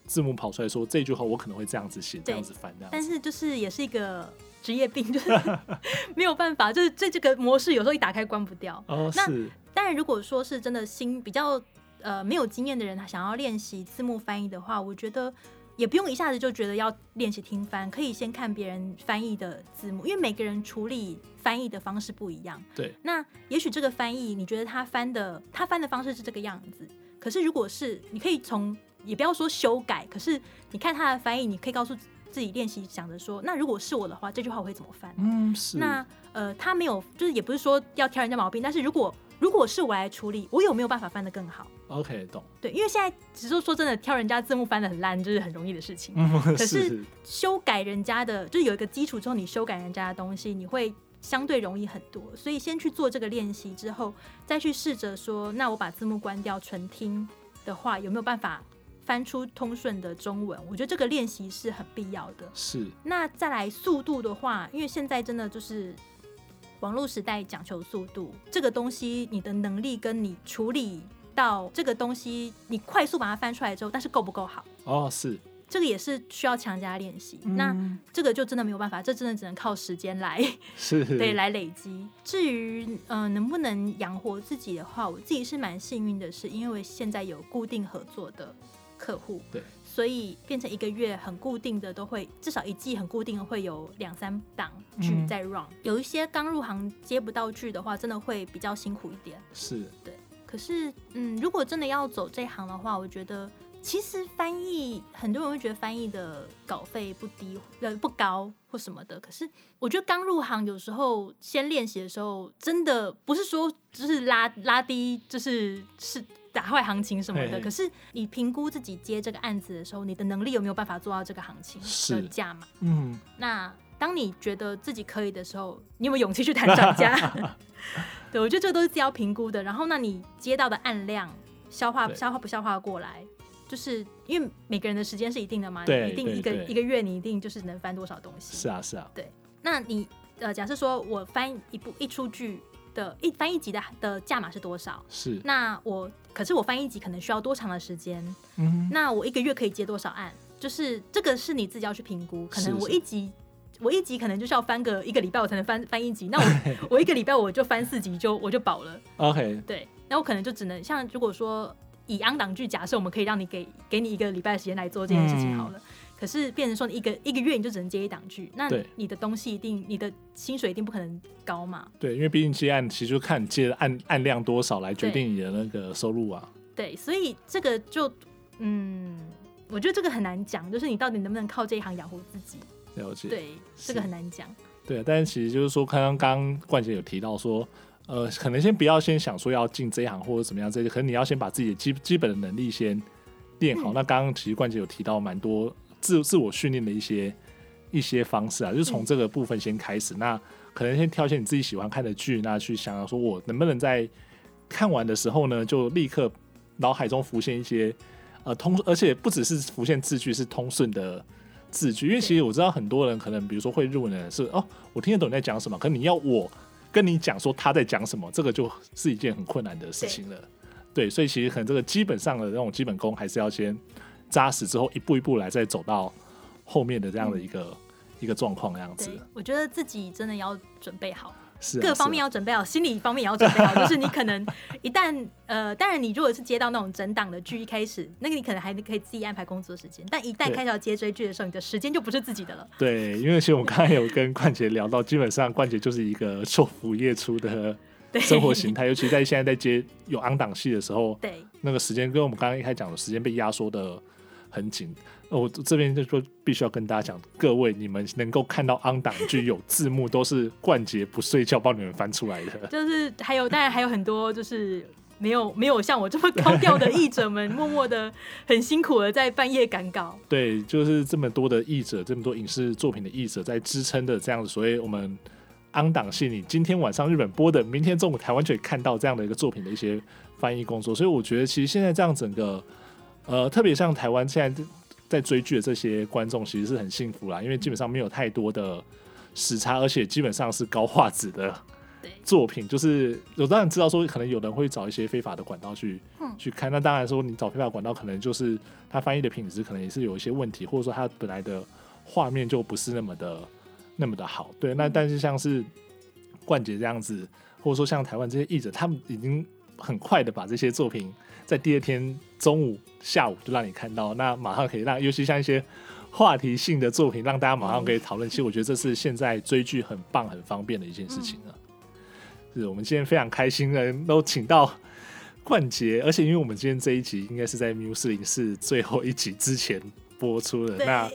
Speaker 1: 字幕跑出来说这句话，我可能会这样子写，这样子翻，这样。
Speaker 2: 但是就是也是一个职业病，就是 没有办法，就是这这个模式有时候一打开关不掉。
Speaker 1: 哦，
Speaker 2: 那
Speaker 1: 是。
Speaker 2: 当然，如果说是真的新比较呃没有经验的人，他想要练习字幕翻译的话，我觉得也不用一下子就觉得要练习听翻，可以先看别人翻译的字幕，因为每个人处理翻译的方式不一样。
Speaker 1: 对。
Speaker 2: 那也许这个翻译你觉得他翻的他翻的方式是这个样子，可是如果是你可以从也不要说修改，可是你看他的翻译，你可以告诉自己练习，想着说，那如果是我的话，这句话我会怎么翻？
Speaker 1: 嗯，是。
Speaker 2: 那呃，他没有，就是也不是说要挑人家毛病，但是如果如果是我来处理，我有没有办法翻得更好
Speaker 1: ？OK，懂。
Speaker 2: 对，因为现在只是说真的，挑人家字幕翻得很烂，就是很容易的事情。
Speaker 1: 嗯，
Speaker 2: 可是修改人家的，就是有一个基础之后，你修改人家的东西，你会相对容易很多。所以先去做这个练习之后，再去试着说，那我把字幕关掉，纯听的话，有没有办法？翻出通顺的中文，我觉得这个练习是很必要的。
Speaker 1: 是。
Speaker 2: 那再来速度的话，因为现在真的就是网络时代讲求速度，这个东西你的能力跟你处理到这个东西，你快速把它翻出来之后，但是够不够好？
Speaker 1: 哦，是。
Speaker 2: 这个也是需要强加练习。嗯。那这个就真的没有办法，这真的只能靠时间来，
Speaker 1: 是，
Speaker 2: 对，来累积。至于嗯、呃，能不能养活自己的话，我自己是蛮幸运的，是因为现在有固定合作的。客户
Speaker 1: 对，
Speaker 2: 所以变成一个月很固定的，都会至少一季很固定的会有两三档剧在 run。嗯。有一些刚入行接不到剧的话，真的会比较辛苦一点。
Speaker 1: 是，
Speaker 2: 对。可是，嗯，如果真的要走这行的话，我觉得其实翻译很多人会觉得翻译的稿费不低，呃，不高或什么的。可是我觉得刚入行有时候先练习的时候，真的不是说就是拉拉低，就是是。打坏行情什么的，可是你评估自己接这个案子的时候，你的能力有没有办法做到这个行情的价嘛？
Speaker 1: 嗯，
Speaker 2: 那当你觉得自己可以的时候，你有没有勇气去谈涨价？对，我觉得这都是自己要评估的。然后，那你接到的案量，消化消化不消化过来，就是因为每个人的时间是一定的嘛，你一定一个一个月你一定就是能翻多少东西？
Speaker 1: 是啊，是啊。
Speaker 2: 对，那你呃，假设说我翻一部一出剧。的一翻译集的的价码是多少？
Speaker 1: 是。
Speaker 2: 那我可是我翻译集可能需要多长的时间？
Speaker 1: 嗯。
Speaker 2: 那我一个月可以接多少案？就是这个是你自己要去评估。可能我一集我一集可能就是要翻个一个礼拜我才能翻翻一集。那我 我一个礼拜我就翻四集就我就饱了。
Speaker 1: OK。
Speaker 2: 对。那我可能就只能像如果说以 on 档剧假设我们可以让你给给你一个礼拜的时间来做这件事情好了。嗯可是变成说，你一个一个月你就只能接一档剧，那你的东西一定，你的薪水一定不可能高嘛？
Speaker 1: 对，因为毕竟接案其实就看你接的案案量多少来决定你的那个收入啊。
Speaker 2: 对，所以这个就，嗯，我觉得这个很难讲，就是你到底能不能靠这一行养活自己？
Speaker 1: 了解。
Speaker 2: 对，这个很难讲。
Speaker 1: 对，但是其实就是说，刚刚刚冠杰有提到说，呃，可能先不要先想说要进这一行或者怎么样这些，可能你要先把自己的基基本的能力先练好。嗯、那刚刚其实冠杰有提到蛮多。自自我训练的一些一些方式啊，就是从这个部分先开始。嗯、那可能先挑一些你自己喜欢看的剧，那去想想说，我能不能在看完的时候呢，就立刻脑海中浮现一些呃通，而且不只是浮现字句，是通顺的字句。因为其实我知道很多人可能，比如说会日文的人是哦，我听得懂你在讲什么，可你要我跟你讲说他在讲什么，这个就是一件很困难的事情了。对，对，所以其实可能这个基本上的那种基本功，还是要先扎实之后，一步一步来，再走到后面的这样的一个、嗯、一个状况，这样子。
Speaker 2: 我觉得自己真的要准备好。
Speaker 1: 是啊、
Speaker 2: 各方面要准备好，心理方面也要准备好。就是你可能一旦呃，当然你如果是接到那种整档的剧，一开始那个你可能还可以自己安排工作时间，但一旦开始要接追剧的时候，你的时间就不是自己的了。
Speaker 1: 对，因为其实我刚才有跟冠杰聊到，基本上冠杰就是一个昼伏夜出的 生活形态，尤其在现在在接有 on 档戏的时候，
Speaker 2: 对
Speaker 1: 那个时间跟我们刚刚一开始讲的时间被压缩的很紧。我这边就说必须要跟大家讲，各位你们能够看到 on 档剧有字幕，都是冠杰不睡觉帮你们翻出来的。
Speaker 2: 就是还有，当然还有很多，就是没有没有像我这么高调的译者们，默默的很辛苦的在半夜赶稿。
Speaker 1: 对，就是这么多的译者，这么多影视作品的译者在支撑的这样子，所以我们 on 档戏，你今天晚上日本播的，明天中午台湾就可以看到这样的一个作品的一些翻译工作。所以我觉得，其实现在这样整个，呃，特别像台湾现在。在追剧的这些观众其实是很幸福啦，因为基本上没有太多的时差，而且基本上是高画质的作品。就是我当然知道说，可能有人会找一些非法的管道去去看。那当然说，你找非法管道，可能就是他翻译的品质可能也是有一些问题，或者说他本来的画面就不是那么的那么的好。对，那但是像是冠杰这样子，或者说像台湾这些译者，他们已经很快的把这些作品在第二天中午。下午就让你看到，那马上可以让，尤其像一些话题性的作品，让大家马上可以讨论。其实我觉得这是现在追剧很棒、很方便的一件事情啊。是我们今天非常开心的都请到冠杰，而且因为我们今天这一集应该是在 MU404 最后一集之前播出的，那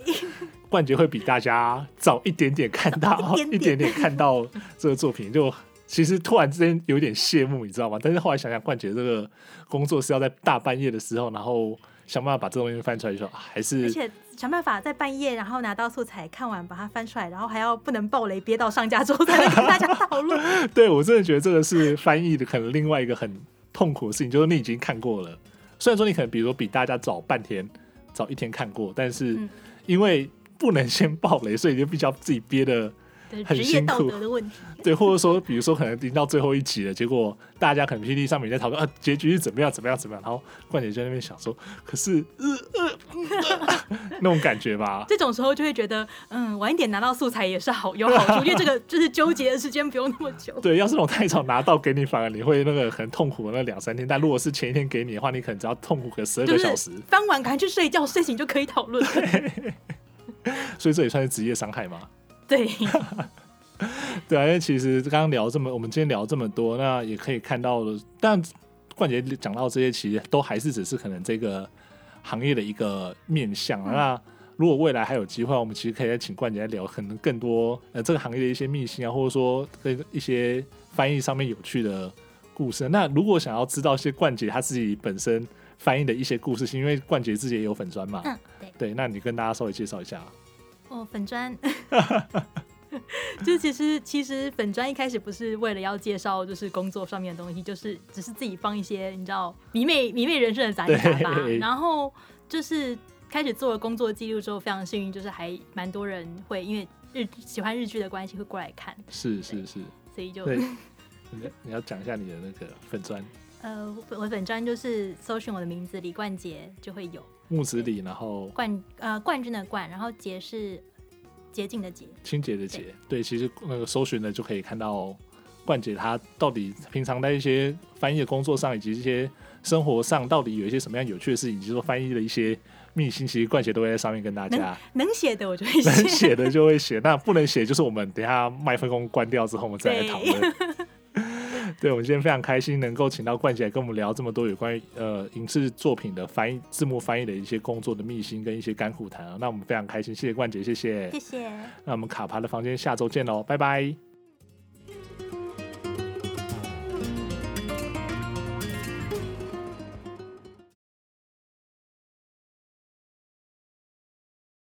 Speaker 1: 冠杰会比大家早一点点看到，一点点看到这个作品就。其实突然之间有点谢幕，你知道吗？但是后来想想，冠杰这个工作是要在大半夜的时候，然后想办法把这东西翻出来，就说还是而
Speaker 2: 且想办法在半夜，然后拿到素材看完，把它翻出来，然后还要不能暴雷，憋到上架之后再跟大家讨论。
Speaker 1: 对，我真的觉得这个是翻译的可能另外一个很痛苦的事情，就是你已经看过了，虽然说你可能比如说比大家早半天、早一天看过，但是因为不能先暴雷，所以就必须要自己憋的。很辛苦
Speaker 2: 的问题，
Speaker 1: 对，或者说，比如说，可能临到最后一集了，结果大家可能 PTT 上面在讨论啊，结局是怎么样，怎么样，怎么样，然后冠杰在那边想说，可是，呃呃呃、那种感觉吧。
Speaker 2: 这种时候就会觉得，嗯，晚一点拿到素材也是好，有好处，因为这个 就是纠结的时间不用那么久。
Speaker 1: 对，要是那种太早拿到给你，反而你会那个很痛苦的那两三天。但如果是前一天给你的话，你可能只要痛苦个十二个小时，
Speaker 2: 翻完赶快去睡觉，睡醒就可以讨论。
Speaker 1: 所以这也算是职业伤害吗？
Speaker 2: 对，
Speaker 1: 对啊，因为其实刚刚聊这么，我们今天聊这么多，那也可以看到了。但冠杰讲到这些，其实都还是只是可能这个行业的一个面向。嗯、那如果未来还有机会，我们其实可以再请冠杰来聊，可能更多呃这个行业的一些秘辛啊，或者说跟一些翻译上面有趣的故事。那如果想要知道一些冠杰他自己本身翻译的一些故事，是因为冠杰自己也有粉砖嘛？
Speaker 2: 嗯，对。
Speaker 1: 对，那你跟大家稍微介绍一下。
Speaker 2: 哦，粉专，就其实其实粉专一开始不是为了要介绍就是工作上面的东西，就是只是自己放一些你知道迷妹迷妹人生的杂七杂八，然后就是开始做了工作记录之后，非常幸运，就是还蛮多人会因为日喜欢日剧的关系会过来看，
Speaker 1: 是是是，
Speaker 2: 所以就
Speaker 1: 你要讲一下你的那个粉专，
Speaker 2: 呃，我粉专就是搜寻我的名字李冠杰就会有。
Speaker 1: 木子李，然后
Speaker 2: 冠呃冠军的冠，然后杰是洁净的洁，
Speaker 1: 清洁的洁。对，其实那个搜寻呢就可以看到冠姐她到底平常在一些翻译的工作上，以及一些生活上，到底有一些什么样有趣的事情，以及说翻译的一些秘辛，其实冠姐都会在上面跟大家。
Speaker 2: 能写的我就会写，
Speaker 1: 能写的就会写，那不能写就是我们等一下麦克风关掉之后，我们再来讨论。对，我们今天非常开心能够请到冠姐来跟我们聊这么多有关于呃影视作品的翻译、字幕翻译的一些工作的秘辛跟一些甘苦谈啊。那我们非常开心，谢谢冠姐，谢谢，
Speaker 2: 谢谢。
Speaker 1: 那我们卡牌的房间下周见喽，拜拜。